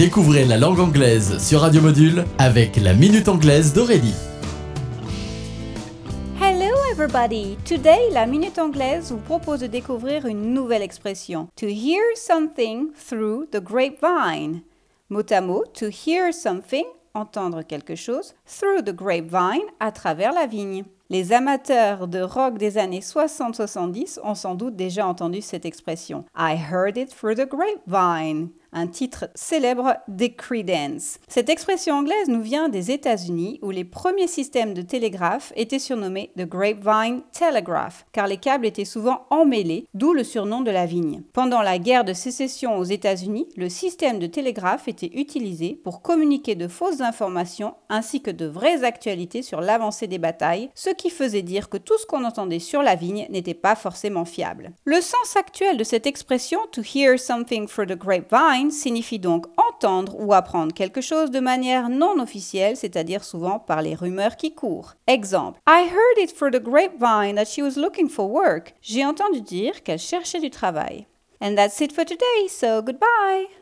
Découvrez la langue anglaise sur Radio Module avec la Minute Anglaise d'Aurélie. Hello everybody! Today, la Minute Anglaise vous propose de découvrir une nouvelle expression. To hear something through the grapevine. Mot à mot, to hear something, entendre quelque chose, through the grapevine, à travers la vigne. Les amateurs de rock des années 60-70 ont sans doute déjà entendu cette expression. I heard it through the grapevine un titre célèbre des Creedence. Cette expression anglaise nous vient des États-Unis où les premiers systèmes de télégraphe étaient surnommés The Grapevine Telegraph car les câbles étaient souvent emmêlés, d'où le surnom de la vigne. Pendant la guerre de sécession aux États-Unis, le système de télégraphe était utilisé pour communiquer de fausses informations ainsi que de vraies actualités sur l'avancée des batailles, ce qui faisait dire que tout ce qu'on entendait sur la vigne n'était pas forcément fiable. Le sens actuel de cette expression to hear something through the grapevine signifie donc entendre ou apprendre quelque chose de manière non officielle, c'est-à-dire souvent par les rumeurs qui courent. Exemple I heard it through the grapevine that she was looking for work. J'ai entendu dire qu'elle cherchait du travail. And that's it for today, so goodbye.